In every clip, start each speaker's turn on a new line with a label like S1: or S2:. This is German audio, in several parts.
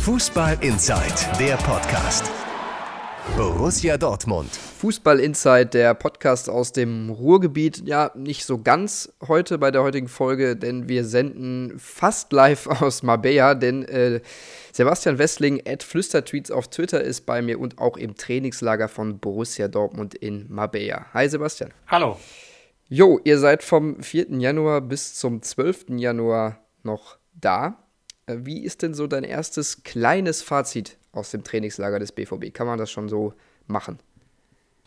S1: Fußball Inside, der Podcast. Borussia Dortmund.
S2: Fußball Inside, der Podcast aus dem Ruhrgebiet. Ja, nicht so ganz heute bei der heutigen Folge, denn wir senden fast live aus Marbella, denn äh, Sebastian Westling at Flüstertweets auf Twitter ist bei mir und auch im Trainingslager von Borussia Dortmund in Marbella. Hi Sebastian.
S3: Hallo.
S2: Jo, ihr seid vom 4. Januar bis zum 12. Januar noch da. Äh, wie ist denn so dein erstes kleines Fazit aus dem Trainingslager des BVB? Kann man das schon so machen?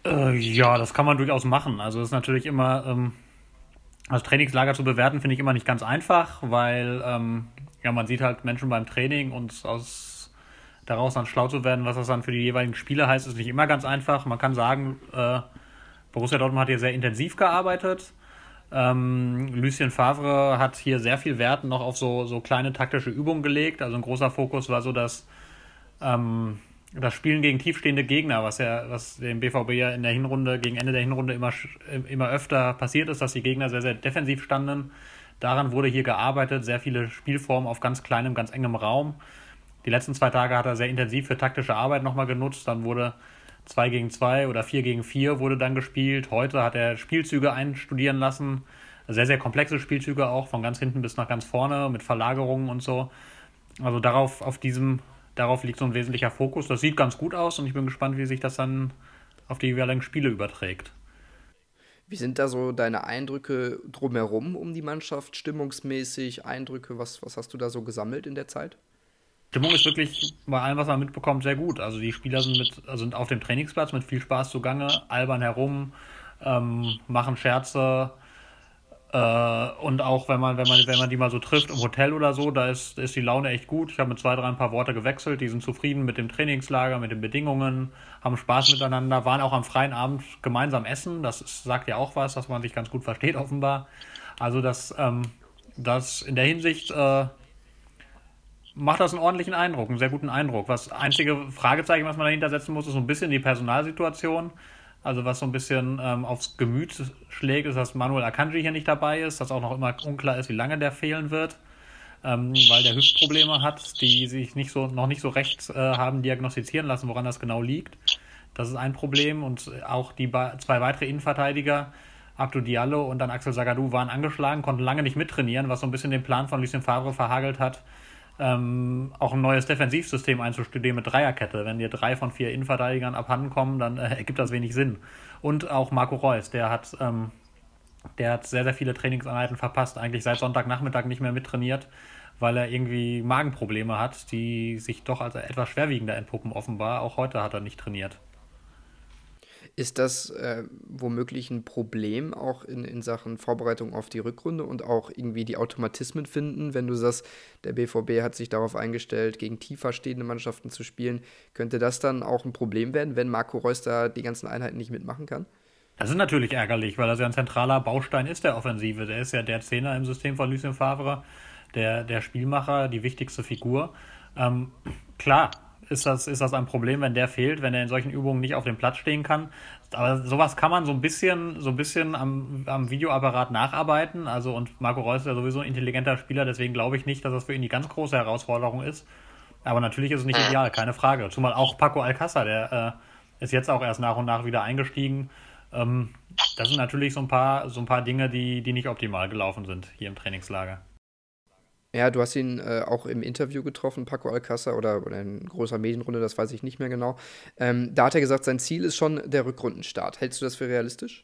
S3: Äh, ja, das kann man durchaus machen. Also es ist natürlich immer, ähm, das Trainingslager zu bewerten, finde ich immer nicht ganz einfach, weil ähm, ja, man sieht halt Menschen beim Training und aus daraus dann schlau zu werden, was das dann für die jeweiligen Spiele heißt, ist nicht immer ganz einfach. Man kann sagen, äh, Borussia Dortmund hat hier sehr intensiv gearbeitet. Ähm, Lucien Favre hat hier sehr viel Wert noch auf so, so kleine taktische Übungen gelegt. Also ein großer Fokus war so, dass ähm, das Spielen gegen tiefstehende Gegner, was ja, was dem BVB ja in der Hinrunde, gegen Ende der Hinrunde immer, immer öfter passiert ist, dass die Gegner sehr, sehr defensiv standen. Daran wurde hier gearbeitet, sehr viele Spielformen auf ganz kleinem, ganz engem Raum. Die letzten zwei Tage hat er sehr intensiv für taktische Arbeit nochmal genutzt. Dann wurde 2 gegen 2 oder 4 gegen 4 wurde dann gespielt. Heute hat er Spielzüge einstudieren lassen. Sehr, sehr komplexe Spielzüge auch, von ganz hinten bis nach ganz vorne, mit Verlagerungen und so. Also darauf, auf diesem darauf liegt so ein wesentlicher Fokus. Das sieht ganz gut aus und ich bin gespannt, wie sich das dann auf die jeweiligen Spiele überträgt.
S2: Wie sind da so deine Eindrücke drumherum um die Mannschaft, stimmungsmäßig, Eindrücke? Was, was hast du da so gesammelt in der Zeit?
S3: Stimmung ist wirklich bei allem, was man mitbekommt, sehr gut. Also die Spieler sind, mit, sind auf dem Trainingsplatz mit viel Spaß zugange, albern herum, ähm, machen Scherze, äh, und auch wenn man, wenn man, wenn man die mal so trifft im Hotel oder so, da ist, ist die Laune echt gut. Ich habe mit zwei, drei ein paar Worte gewechselt, die sind zufrieden mit dem Trainingslager, mit den Bedingungen, haben Spaß miteinander, waren auch am freien Abend gemeinsam essen. Das ist, sagt ja auch was, dass man sich ganz gut versteht, offenbar. Also das, ähm, das in der Hinsicht äh, macht das einen ordentlichen Eindruck, einen sehr guten Eindruck. Was einzige Fragezeichen, was man dahinter setzen muss, ist so ein bisschen die Personalsituation. Also was so ein bisschen ähm, aufs Gemüt schlägt, ist, dass Manuel Akanji hier nicht dabei ist, dass auch noch immer unklar ist, wie lange der fehlen wird, ähm, weil der Hüftprobleme hat, die sich nicht so, noch nicht so recht äh, haben diagnostizieren lassen, woran das genau liegt. Das ist ein Problem und auch die zwei weitere Innenverteidiger, Abdu Diallo und dann Axel Sagadou, waren angeschlagen, konnten lange nicht mittrainieren, was so ein bisschen den Plan von Lucien Favre verhagelt hat, ähm, auch ein neues Defensivsystem einzustudieren mit Dreierkette. Wenn dir drei von vier Innenverteidigern abhanden kommen, dann äh, ergibt das wenig Sinn. Und auch Marco Reus, der hat, ähm, der hat sehr, sehr viele Trainingseinheiten verpasst, eigentlich seit Sonntagnachmittag nicht mehr mittrainiert, weil er irgendwie Magenprobleme hat, die sich doch als etwas schwerwiegender entpuppen offenbar. Auch heute hat er nicht trainiert.
S2: Ist das äh, womöglich ein Problem auch in, in Sachen Vorbereitung auf die Rückrunde und auch irgendwie die Automatismen finden, wenn du sagst, der BVB hat sich darauf eingestellt, gegen tiefer stehende Mannschaften zu spielen? Könnte das dann auch ein Problem werden, wenn Marco Reus da die ganzen Einheiten nicht mitmachen kann?
S3: Das ist natürlich ärgerlich, weil das ja ein zentraler Baustein ist der Offensive. Der ist ja der Zehner im System von Lucien Favre, der, der Spielmacher, die wichtigste Figur. Ähm, klar, ist das, ist das ein Problem, wenn der fehlt, wenn er in solchen Übungen nicht auf dem Platz stehen kann. Aber sowas kann man so ein bisschen, so ein bisschen am, am Videoapparat nacharbeiten. Also, und Marco Reus ist ja sowieso ein intelligenter Spieler, deswegen glaube ich nicht, dass das für ihn die ganz große Herausforderung ist. Aber natürlich ist es nicht ideal, keine Frage. Zumal auch Paco Alcázar, der äh, ist jetzt auch erst nach und nach wieder eingestiegen. Ähm, das sind natürlich so ein paar, so ein paar Dinge, die, die nicht optimal gelaufen sind hier im Trainingslager.
S2: Ja, du hast ihn äh, auch im Interview getroffen, Paco Alcázar, oder, oder in großer Medienrunde, das weiß ich nicht mehr genau. Ähm, da hat er gesagt, sein Ziel ist schon der Rückrundenstart. Hältst du das für realistisch?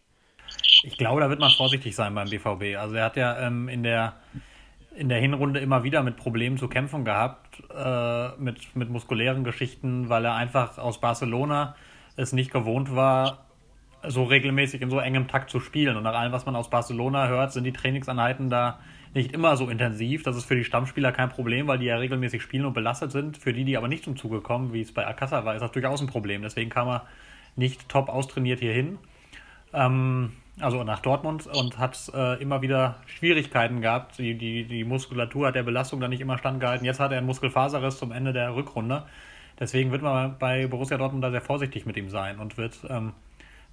S3: Ich glaube, da wird man vorsichtig sein beim BVB. Also er hat ja ähm, in, der, in der Hinrunde immer wieder mit Problemen zu kämpfen gehabt, äh, mit, mit muskulären Geschichten, weil er einfach aus Barcelona es nicht gewohnt war, so regelmäßig in so engem Takt zu spielen. Und nach allem, was man aus Barcelona hört, sind die Trainingsanheiten da nicht immer so intensiv. Das ist für die Stammspieler kein Problem, weil die ja regelmäßig spielen und belastet sind. Für die, die aber nicht zum Zuge kommen, wie es bei Akassa war, ist das durchaus ein Problem. Deswegen kam er nicht top austrainiert hierhin. Ähm, also nach Dortmund und hat äh, immer wieder Schwierigkeiten gehabt. Die, die, die Muskulatur hat der Belastung dann nicht immer standgehalten. Jetzt hat er einen Muskelfaserriss zum Ende der Rückrunde. Deswegen wird man bei Borussia Dortmund da sehr vorsichtig mit ihm sein und wird, ähm,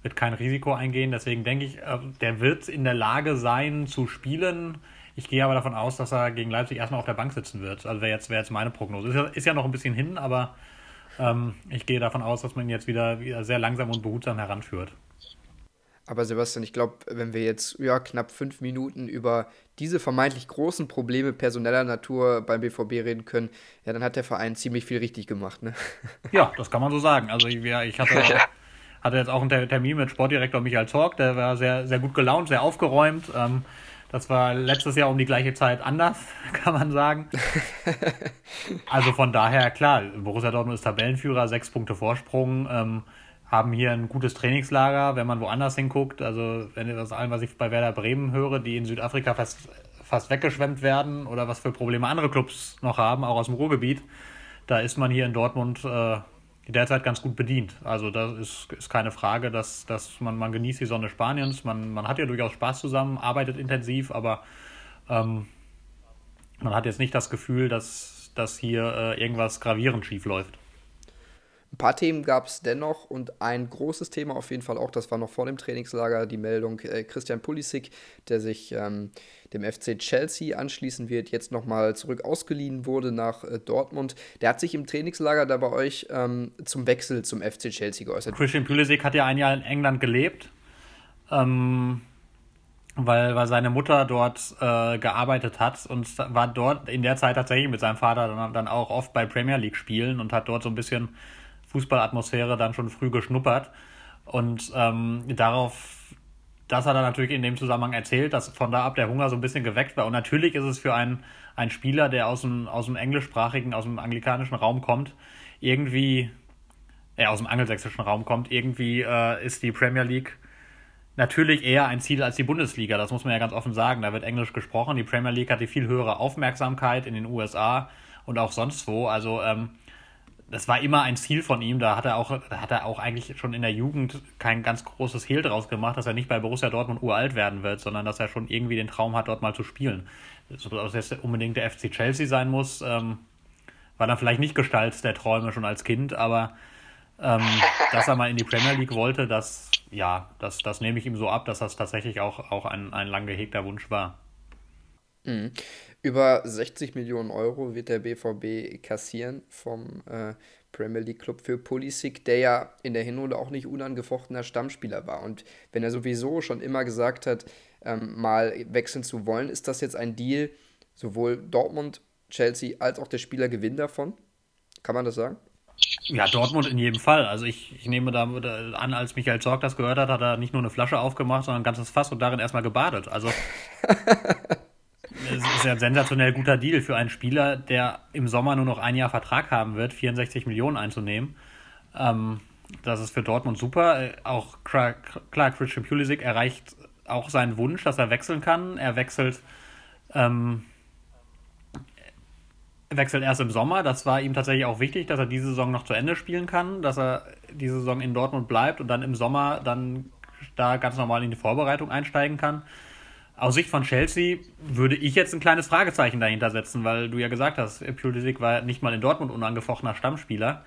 S3: wird kein Risiko eingehen. Deswegen denke ich, äh, der wird in der Lage sein zu spielen Ich gehe aber davon aus, dass er gegen Leipzig erstmal auf der Bank sitzen wird. Also wäre jetzt, wär jetzt meine Prognose. Ist ja, ist ja noch ein bisschen hin, aber ähm, ich gehe davon aus, dass man ihn jetzt wieder, wieder sehr langsam und behutsam heranführt.
S2: Aber Sebastian, ich glaube, wenn wir jetzt ja, knapp fünf Minuten über diese vermeintlich großen Probleme personeller Natur beim BVB reden können, ja, dann hat der Verein ziemlich viel richtig gemacht, ne?
S3: Ja, das kann man so sagen. Also ich, ich hatte, hatte jetzt auch einen Termin mit Sportdirektor Michael Zorg, der war sehr, sehr gut gelaunt, sehr aufgeräumt. Ähm, das war letztes Jahr um die gleiche Zeit anders, kann man sagen. also von daher, klar, Borussia Dortmund ist Tabellenführer, sechs Punkte Vorsprung, ähm, haben hier ein gutes Trainingslager, wenn man woanders hinguckt. Also wenn das allem, was ich bei Werder Bremen höre, die in Südafrika fast, fast weggeschwemmt werden oder was für Probleme andere Clubs noch haben, auch aus dem Ruhrgebiet, da ist man hier in Dortmund äh, derzeit ganz gut bedient. Also das ist, ist keine Frage, dass, dass man, man genießt die Sonne Spaniens, man, man hat ja durchaus Spaß zusammen, arbeitet intensiv, aber ähm, man hat jetzt nicht das Gefühl, dass, dass hier äh, irgendwas gravierend schief läuft.
S2: Ein paar Themen gab es dennoch und ein großes Thema auf jeden Fall auch, das war noch vor dem Trainingslager, die Meldung äh, Christian Pulisic, der sich ähm, dem FC Chelsea anschließen wird, jetzt nochmal zurück ausgeliehen wurde nach äh, Dortmund. Der hat sich im Trainingslager da bei euch ähm, zum Wechsel zum FC Chelsea geäußert.
S3: Christian Pulisic hat ja ein Jahr in England gelebt, ähm, weil, weil seine Mutter dort äh, gearbeitet hat und war dort in der Zeit tatsächlich mit seinem Vater dann, dann auch oft bei Premier League spielen und hat dort so ein bisschen Fußballatmosphäre dann schon früh geschnuppert. Und ähm, darauf, das hat er natürlich in dem Zusammenhang erzählt, dass von da ab der Hunger so ein bisschen geweckt war. Und natürlich ist es für einen, einen Spieler, der aus dem, aus dem englischsprachigen, aus dem anglikanischen Raum kommt, irgendwie, äh, aus dem angelsächsischen Raum kommt, irgendwie äh, ist die Premier League natürlich eher ein Ziel als die Bundesliga. Das muss man ja ganz offen sagen. Da wird Englisch gesprochen. Die Premier League hat die viel höhere Aufmerksamkeit in den USA und auch sonst wo. Also ähm, das war immer ein Ziel von ihm. Da hat er auch, da hat er auch eigentlich schon in der Jugend kein ganz großes Hehl draus gemacht, dass er nicht bei Borussia Dortmund uralt werden wird, sondern dass er schon irgendwie den Traum hat, dort mal zu spielen. Ob das jetzt unbedingt der FC Chelsea sein muss, ähm, war dann vielleicht nicht Gestalt der Träume schon als Kind, aber ähm, dass er mal in die Premier League wollte, das, ja, das, das nehme ich ihm so ab, dass das tatsächlich auch, auch ein, ein lang gehegter Wunsch war.
S2: Mhm. Über 60 Millionen Euro wird der BVB kassieren vom äh, Premier League Club für Pulisic, der ja in der Hinrunde auch nicht unangefochtener Stammspieler war. Und wenn er sowieso schon immer gesagt hat, ähm, mal wechseln zu wollen, ist das jetzt ein Deal, sowohl Dortmund, Chelsea als auch der Spieler gewinnen davon? Kann man das sagen?
S3: Ja, Dortmund in jedem Fall. Also ich, ich nehme da an, als Michael Zorg das gehört hat, hat er nicht nur eine Flasche aufgemacht, sondern ein ganzes Fass und darin erstmal gebadet. Also ist ja ein sensationell guter Deal für einen Spieler, der im Sommer nur noch ein Jahr Vertrag haben wird, 64 Millionen einzunehmen. Ähm, das ist für Dortmund super. Äh, auch klar, Christian Pulisic erreicht auch seinen Wunsch, dass er wechseln kann. Er wechselt, ähm, wechselt erst im Sommer. Das war ihm tatsächlich auch wichtig, dass er diese Saison noch zu Ende spielen kann, dass er diese Saison in Dortmund bleibt und dann im Sommer dann da ganz normal in die Vorbereitung einsteigen kann. Aus Sicht von Chelsea würde ich jetzt ein kleines Fragezeichen dahinter setzen, weil du ja gesagt hast, Pulisic war nicht mal in Dortmund unangefochtener Stammspieler.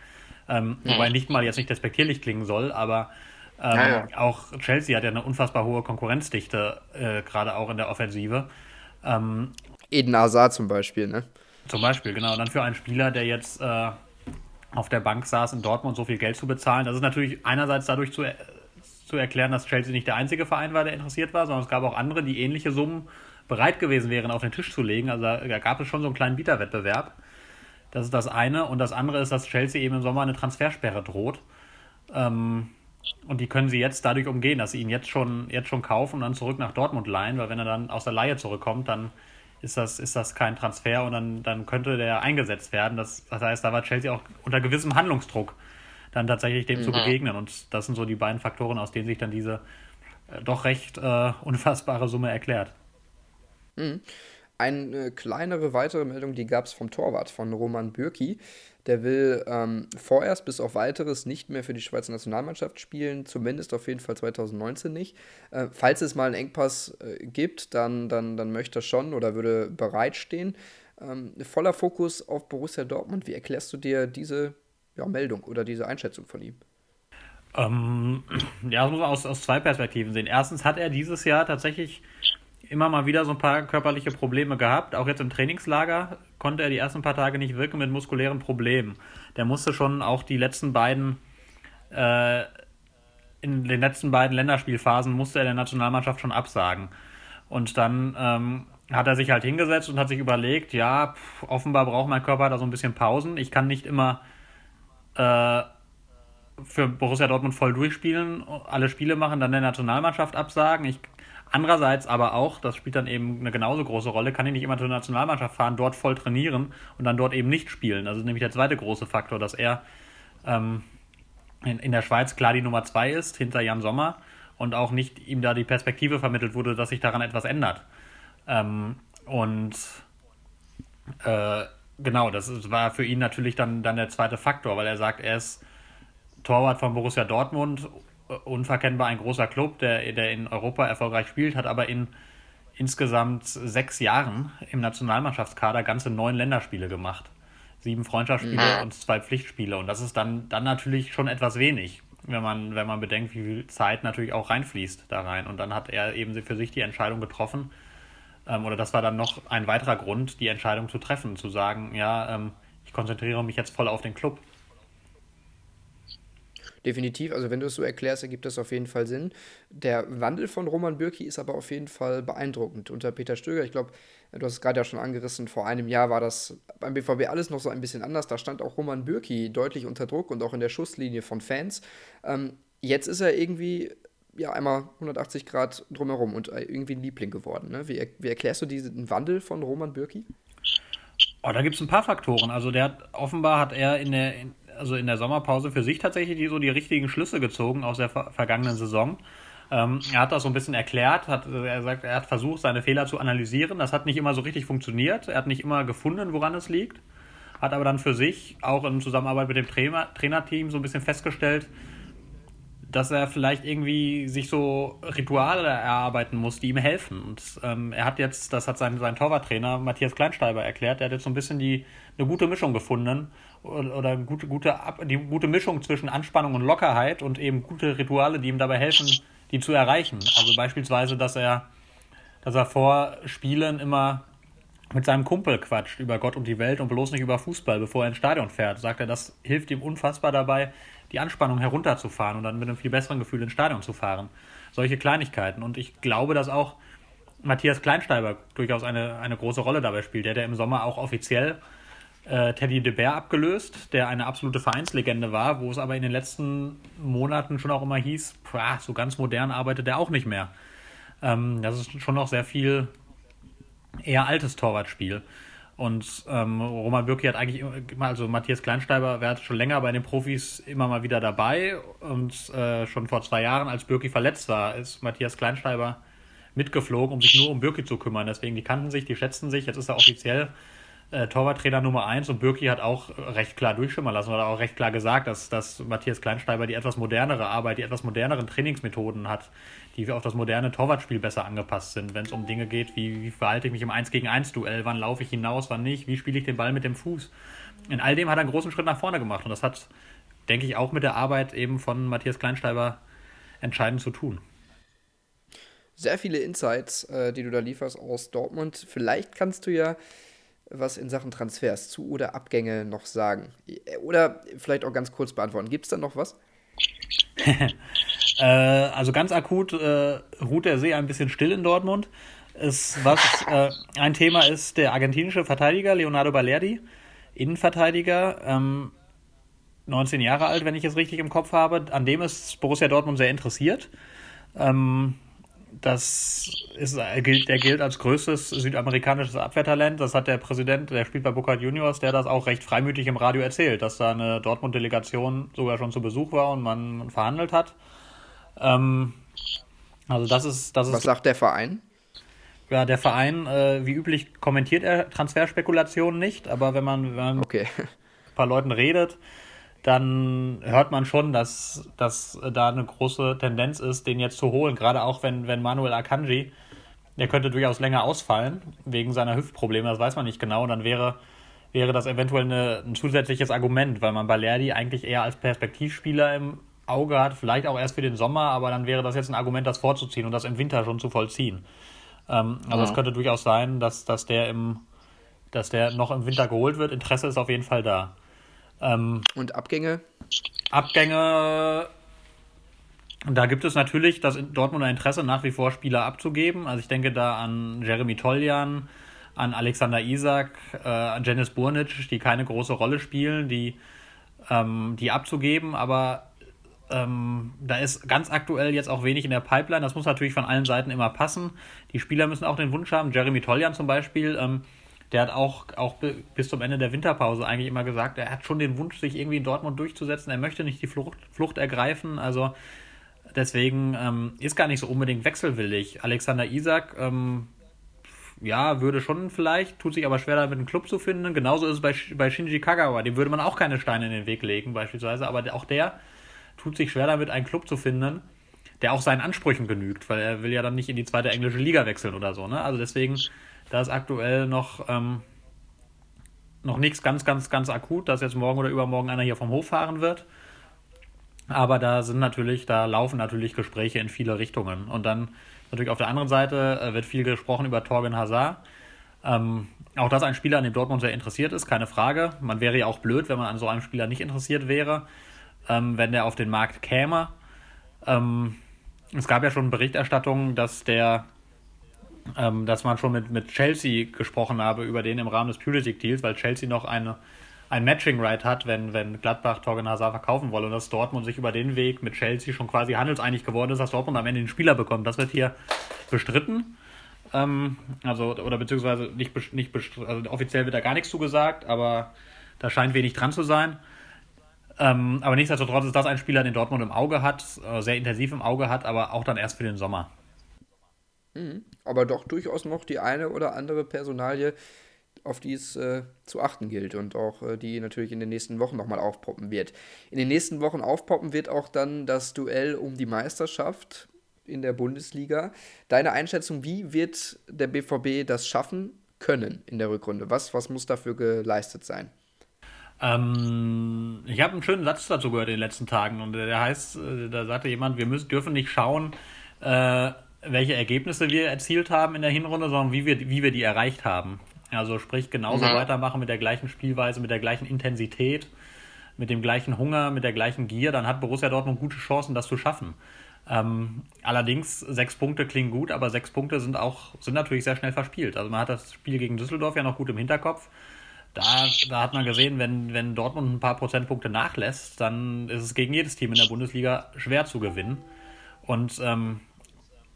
S3: Ähm, hm. Wobei nicht mal jetzt nicht despektierlich klingen soll, aber ähm, ja, ja. auch Chelsea hat ja eine unfassbar hohe Konkurrenzdichte, äh, gerade auch in der Offensive.
S2: Ähm, Eden Hazard zum Beispiel, ne?
S3: Zum Beispiel, genau. Und dann für einen Spieler, der jetzt äh, auf der Bank saß, in Dortmund so viel Geld zu bezahlen, das ist natürlich einerseits dadurch zu zu erklären, dass Chelsea nicht der einzige Verein war, der interessiert war, sondern es gab auch andere, die ähnliche Summen bereit gewesen wären, auf den Tisch zu legen. Also da gab es schon so einen kleinen Bieterwettbewerb. Das ist das eine. Und das andere ist, dass Chelsea eben im Sommer eine Transfersperre droht. Ähm, und die können sie jetzt dadurch umgehen, dass sie ihn jetzt schon, jetzt schon kaufen und dann zurück nach Dortmund leihen, weil wenn er dann aus der Leihe zurückkommt, dann ist das, ist das kein Transfer und dann, dann könnte der eingesetzt werden. Das, das heißt, da war Chelsea auch unter gewissem Handlungsdruck dann tatsächlich dem mhm. zu begegnen. Und das sind so die beiden Faktoren, aus denen sich dann diese äh, doch recht äh, unfassbare Summe erklärt.
S2: Mhm. Eine kleinere weitere Meldung, die gab es vom Torwart von Roman Bürki. Der will ähm, vorerst bis auf weiteres nicht mehr für die Schweizer Nationalmannschaft spielen, zumindest auf jeden Fall 2019 nicht. Äh, falls es mal einen Engpass äh, gibt, dann, dann, dann möchte er schon oder würde bereitstehen. Ähm, voller Fokus auf Borussia Dortmund. Wie erklärst du dir diese ja, Meldung oder diese Einschätzung von ihm?
S3: Ähm, ja, das muss man aus, aus zwei Perspektiven sehen. Erstens hat er dieses Jahr tatsächlich immer mal wieder so ein paar körperliche Probleme gehabt. Auch jetzt im Trainingslager konnte er die ersten paar Tage nicht wirken mit muskulären Problemen. Der musste schon auch die letzten beiden, äh, in den letzten beiden Länderspielphasen musste er der Nationalmannschaft schon absagen. Und dann ähm, hat er sich halt hingesetzt und hat sich überlegt, ja, pff, offenbar braucht mein Körper da so ein bisschen Pausen. Ich kann nicht immer äh, für Borussia Dortmund voll durchspielen, alle Spiele machen, dann der Nationalmannschaft absagen. Ich, andererseits aber auch, das spielt dann eben eine genauso große Rolle, kann ich nicht immer zur Nationalmannschaft fahren, dort voll trainieren und dann dort eben nicht spielen. Das ist nämlich der zweite große Faktor, dass er ähm, in, in der Schweiz klar die Nummer zwei ist, hinter Jan Sommer und auch nicht ihm da die Perspektive vermittelt wurde, dass sich daran etwas ändert. Ähm, und äh, genau, das war für ihn natürlich dann, dann der zweite Faktor, weil er sagt, er ist Torwart von Borussia Dortmund, unverkennbar ein großer Club, der, der in Europa erfolgreich spielt, hat aber in insgesamt sechs Jahren im Nationalmannschaftskader ganze neun Länderspiele gemacht. Sieben Freundschaftsspiele mhm. und zwei Pflichtspiele. Und das ist dann, dann natürlich schon etwas wenig, wenn man, wenn man bedenkt, wie viel Zeit natürlich auch reinfließt da rein. Und dann hat er eben für sich die Entscheidung getroffen, ähm, oder das war dann noch ein weiterer Grund, die Entscheidung zu treffen, zu sagen, ja, ähm, ich konzentriere mich jetzt voll auf den Club.
S2: Definitiv, also wenn du es so erklärst, ergibt das auf jeden Fall Sinn. Der Wandel von Roman Bürki ist aber auf jeden Fall beeindruckend. Unter Peter Stöger, ich glaube, du hast es gerade ja schon angerissen, vor einem Jahr war das beim BVB alles noch so ein bisschen anders. Da stand auch Roman Bürki deutlich unter Druck und auch in der Schusslinie von Fans. Ähm, jetzt ist er irgendwie ja einmal 180 Grad drumherum und äh, irgendwie ein Liebling geworden. Ne? Wie, wie erklärst du diesen Wandel von Roman Bürki?
S3: Oh, da gibt es ein paar Faktoren. Also der hat offenbar hat er in der, in, also in der Sommerpause für sich tatsächlich die, so die richtigen Schlüsse gezogen aus der ver vergangenen Saison. Ähm, er hat das so ein bisschen erklärt, hat, er sagt, er hat versucht, seine Fehler zu analysieren. Das hat nicht immer so richtig funktioniert. Er hat nicht immer gefunden, woran es liegt. Hat aber dann für sich auch in Zusammenarbeit mit dem Trainer, Trainerteam so ein bisschen festgestellt, dass er vielleicht irgendwie sich so Rituale erarbeiten muss, die ihm helfen. Und ähm, er hat jetzt, das hat sein, sein Torwarttrainer Matthias Kleinsteiber erklärt, er hat jetzt so ein bisschen die, eine gute Mischung gefunden oder, oder gute, gute, die gute Mischung zwischen Anspannung und Lockerheit und eben gute Rituale, die ihm dabei helfen, die zu erreichen. Also beispielsweise, dass er, dass er vor Spielen immer mit seinem Kumpel quatscht über Gott und die Welt und bloß nicht über Fußball, bevor er ins Stadion fährt. Sagt er, das hilft ihm unfassbar dabei, die Anspannung herunterzufahren und dann mit einem viel besseren Gefühl ins Stadion zu fahren. Solche Kleinigkeiten. Und ich glaube, dass auch Matthias Kleinsteiber durchaus eine, eine große Rolle dabei spielt. Der, der im Sommer auch offiziell äh, Teddy de Beer abgelöst, der eine absolute Vereinslegende war, wo es aber in den letzten Monaten schon auch immer hieß, pah, so ganz modern arbeitet er auch nicht mehr. Ähm, das ist schon noch sehr viel eher altes Torwartspiel. Und ähm, Roman Bürki hat eigentlich immer, also Matthias Kleinsteiber, wer hat schon länger bei den Profis immer mal wieder dabei. Und äh, schon vor zwei Jahren, als Bürki verletzt war, ist Matthias Kleinsteiber mitgeflogen, um sich nur um Bürki zu kümmern. Deswegen, die kannten sich, die schätzen sich. Jetzt ist er offiziell äh, Torwarttrainer Nummer 1 und Bürki hat auch recht klar durchschimmern lassen oder auch recht klar gesagt, dass, dass Matthias Kleinsteiber die etwas modernere Arbeit, die etwas moderneren Trainingsmethoden hat, die auf das moderne Torwartspiel besser angepasst sind, wenn es um Dinge geht, wie, wie verhalte ich mich im 1 gegen 1 Duell, wann laufe ich hinaus, wann nicht, wie spiele ich den Ball mit dem Fuß. In all dem hat er einen großen Schritt nach vorne gemacht und das hat, denke ich, auch mit der Arbeit eben von Matthias Kleinsteiber entscheidend zu tun.
S2: Sehr viele Insights, äh, die du da lieferst aus Dortmund. Vielleicht kannst du ja was in Sachen Transfers zu oder Abgänge noch sagen? Oder vielleicht auch ganz kurz beantworten. Gibt es da noch was?
S3: äh, also ganz akut äh, ruht der See ein bisschen still in Dortmund. Ist, was äh, ein Thema ist, der argentinische Verteidiger Leonardo Balerdi, Innenverteidiger, ähm, 19 Jahre alt, wenn ich es richtig im Kopf habe. An dem ist Borussia Dortmund sehr interessiert. Ähm, das ist, der gilt als größtes südamerikanisches Abwehrtalent. Das hat der Präsident, der spielt bei Boca Juniors, der das auch recht freimütig im Radio erzählt, dass da eine Dortmund-Delegation sogar schon zu Besuch war und man verhandelt hat. Ähm, also das ist, das ist.
S2: Was sagt der Verein?
S3: Ja, der Verein, äh, wie üblich, kommentiert er Transferspekulationen nicht, aber wenn man, wenn man okay. mit ein paar Leuten redet, dann hört man schon, dass, dass da eine große Tendenz ist, den jetzt zu holen. Gerade auch wenn, wenn Manuel Akanji, der könnte durchaus länger ausfallen, wegen seiner Hüftprobleme, das weiß man nicht genau. Dann wäre, wäre das eventuell eine, ein zusätzliches Argument, weil man Balerdi eigentlich eher als Perspektivspieler im Auge hat, vielleicht auch erst für den Sommer, aber dann wäre das jetzt ein Argument, das vorzuziehen und das im Winter schon zu vollziehen. Ähm, also es könnte durchaus sein, dass, dass der im dass der noch im Winter geholt wird. Interesse ist auf jeden Fall da.
S2: Ähm, Und Abgänge?
S3: Abgänge, da gibt es natürlich das Dortmunder Interesse, nach wie vor Spieler abzugeben. Also ich denke da an Jeremy Toljan, an Alexander Isak, äh, an Janis Burnic, die keine große Rolle spielen, die, ähm, die abzugeben, aber ähm, da ist ganz aktuell jetzt auch wenig in der Pipeline. Das muss natürlich von allen Seiten immer passen. Die Spieler müssen auch den Wunsch haben. Jeremy Toljan zum Beispiel, ähm, der hat auch, auch bis zum Ende der Winterpause eigentlich immer gesagt, er hat schon den Wunsch, sich irgendwie in Dortmund durchzusetzen. Er möchte nicht die Flucht, Flucht ergreifen. Also deswegen ähm, ist gar nicht so unbedingt wechselwillig. Alexander Isak, ähm, ja, würde schon vielleicht, tut sich aber schwer damit einen Club zu finden. Genauso ist es bei, bei Shinji Kagawa. Dem würde man auch keine Steine in den Weg legen, beispielsweise. Aber auch der tut sich schwer damit, einen Club zu finden, der auch seinen Ansprüchen genügt, weil er will ja dann nicht in die zweite englische Liga wechseln oder so. Ne? Also deswegen da ist aktuell noch, ähm, noch nichts ganz, ganz, ganz akut, dass jetzt morgen oder übermorgen einer hier vom Hof fahren wird. Aber da sind natürlich, da laufen natürlich Gespräche in viele Richtungen. Und dann natürlich auf der anderen Seite äh, wird viel gesprochen über Torgen Hazard. Ähm, auch das ein Spieler, an dem Dortmund sehr interessiert ist, keine Frage. Man wäre ja auch blöd, wenn man an so einem Spieler nicht interessiert wäre, ähm, wenn der auf den Markt käme. Ähm, es gab ja schon Berichterstattungen, dass der ähm, dass man schon mit, mit Chelsea gesprochen habe über den im Rahmen des Pulisic-Deals, weil Chelsea noch eine, ein Matching-Right hat, wenn, wenn Gladbach Torgen Hazard verkaufen wolle und dass Dortmund sich über den Weg mit Chelsea schon quasi handelseinig geworden ist, dass Dortmund am Ende den Spieler bekommt. Das wird hier bestritten. Ähm, also, oder beziehungsweise nicht, nicht also offiziell wird da gar nichts zugesagt, aber da scheint wenig dran zu sein. Ähm, aber nichtsdestotrotz ist das ein Spieler, den Dortmund im Auge hat, äh, sehr intensiv im Auge hat, aber auch dann erst für den Sommer.
S2: Mhm. Aber doch durchaus noch die eine oder andere Personalie, auf die es äh, zu achten gilt und auch äh, die natürlich in den nächsten Wochen nochmal aufpoppen wird. In den nächsten Wochen aufpoppen wird auch dann das Duell um die Meisterschaft in der Bundesliga. Deine Einschätzung, wie wird der BVB das schaffen können in der Rückrunde? Was, was muss dafür geleistet sein?
S3: Ähm, ich habe einen schönen Satz dazu gehört in den letzten Tagen und der heißt, äh, da sagte jemand, wir müssen, dürfen nicht schauen, äh, welche Ergebnisse wir erzielt haben in der Hinrunde, sondern wie wir, wie wir die erreicht haben. Also sprich, genauso mhm. weitermachen mit der gleichen Spielweise, mit der gleichen Intensität, mit dem gleichen Hunger, mit der gleichen Gier, dann hat Borussia Dortmund gute Chancen, das zu schaffen. Ähm, allerdings, sechs Punkte klingen gut, aber sechs Punkte sind auch, sind natürlich sehr schnell verspielt. Also man hat das Spiel gegen Düsseldorf ja noch gut im Hinterkopf. Da, da hat man gesehen, wenn, wenn Dortmund ein paar Prozentpunkte nachlässt, dann ist es gegen jedes Team in der Bundesliga schwer zu gewinnen. Und ähm,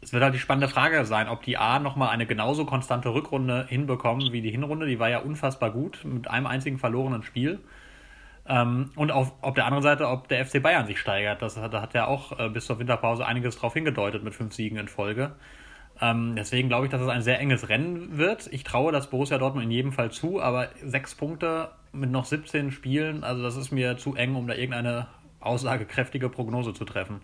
S3: es wird halt die spannende Frage sein, ob die A nochmal eine genauso konstante Rückrunde hinbekommen wie die Hinrunde. Die war ja unfassbar gut mit einem einzigen verlorenen Spiel. Ähm, und auf, auf der anderen Seite, ob der FC Bayern sich steigert. Das, da hat ja auch äh, bis zur Winterpause einiges drauf hingedeutet mit fünf Siegen in Folge. Ähm, deswegen glaube ich, dass es ein sehr enges Rennen wird. Ich traue das Borussia Dortmund in jedem Fall zu, aber sechs Punkte mit noch 17 Spielen, also das ist mir zu eng, um da irgendeine aussagekräftige Prognose zu treffen.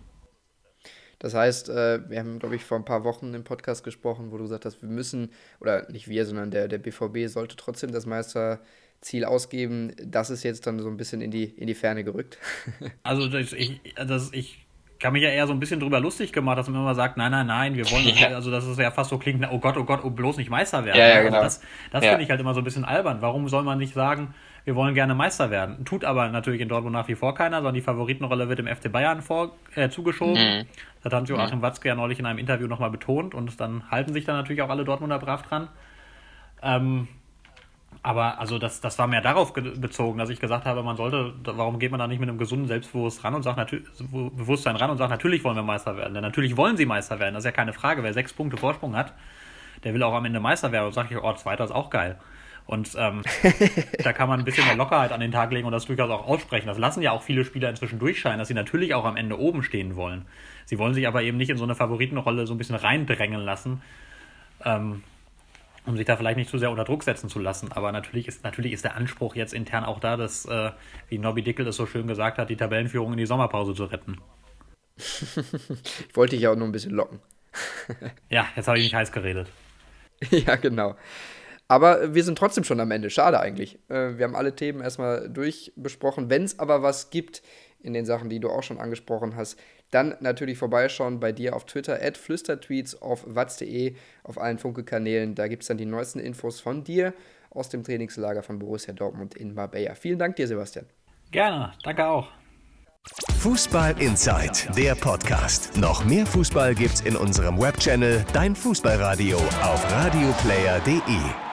S2: Das heißt, äh, wir haben, glaube ich, vor ein paar Wochen im Podcast gesprochen, wo du gesagt hast, wir müssen, oder nicht wir, sondern der, der BVB sollte trotzdem das Meisterziel ausgeben. Das ist jetzt dann so ein bisschen in die, in die Ferne gerückt.
S3: also das, ich, das, ich kann mich ja eher so ein bisschen drüber lustig gemacht, dass man immer sagt, nein, nein, nein, wir wollen, ja. also das ist ja fast so klingt, oh Gott, oh Gott, oh bloß nicht Meister werden.
S2: Ja, ja,
S3: also
S2: genau.
S3: das das ja. finde ich halt immer so ein bisschen albern. Warum soll man nicht sagen, wir wollen gerne Meister werden. Tut aber natürlich in Dortmund nach wie vor keiner, sondern die Favoritenrolle wird dem FC Bayern vor, äh, zugeschoben. Mhm. Das hat Joachim mhm. Watzke ja neulich in einem Interview nochmal betont und dann halten sich dann natürlich auch alle Dortmunder brav dran. Ähm, aber also das, das war mehr darauf bezogen, dass ich gesagt habe, man sollte, warum geht man da nicht mit einem gesunden Selbstbewusstsein ran und sagt natürlich, Bewusstsein ran und sagt, natürlich wollen wir Meister werden. Denn natürlich wollen sie Meister werden, das ist ja keine Frage. Wer sechs Punkte Vorsprung hat, der will auch am Ende Meister werden und sagt, oh, Zweiter ist auch geil. Und ähm, da kann man ein bisschen mehr Lockerheit an den Tag legen und das durchaus auch aussprechen. Das lassen ja auch viele Spieler inzwischen durchscheinen, dass sie natürlich auch am Ende oben stehen wollen. Sie wollen sich aber eben nicht in so eine Favoritenrolle so ein bisschen reindrängen lassen, ähm, um sich da vielleicht nicht zu sehr unter Druck setzen zu lassen. Aber natürlich ist, natürlich ist der Anspruch jetzt intern auch da, dass, äh, wie Nobby Dickel es so schön gesagt hat, die Tabellenführung in die Sommerpause zu retten.
S2: ich wollte dich ja auch nur ein bisschen locken.
S3: ja, jetzt habe ich mich heiß geredet.
S2: Ja, genau. Aber wir sind trotzdem schon am Ende. Schade eigentlich. Äh, wir haben alle Themen erstmal durchbesprochen. Wenn es aber was gibt in den Sachen, die du auch schon angesprochen hast, dann natürlich vorbeischauen bei dir auf Twitter, at flüstertweets auf watz.de, auf allen Funke-Kanälen. Da gibt es dann die neuesten Infos von dir aus dem Trainingslager von Borussia Dortmund in Marbella. Vielen Dank dir, Sebastian.
S3: Gerne, danke auch.
S1: Fußball Inside, der Podcast. Noch mehr Fußball gibt's in unserem Webchannel Dein Fußballradio auf radioplayer.de.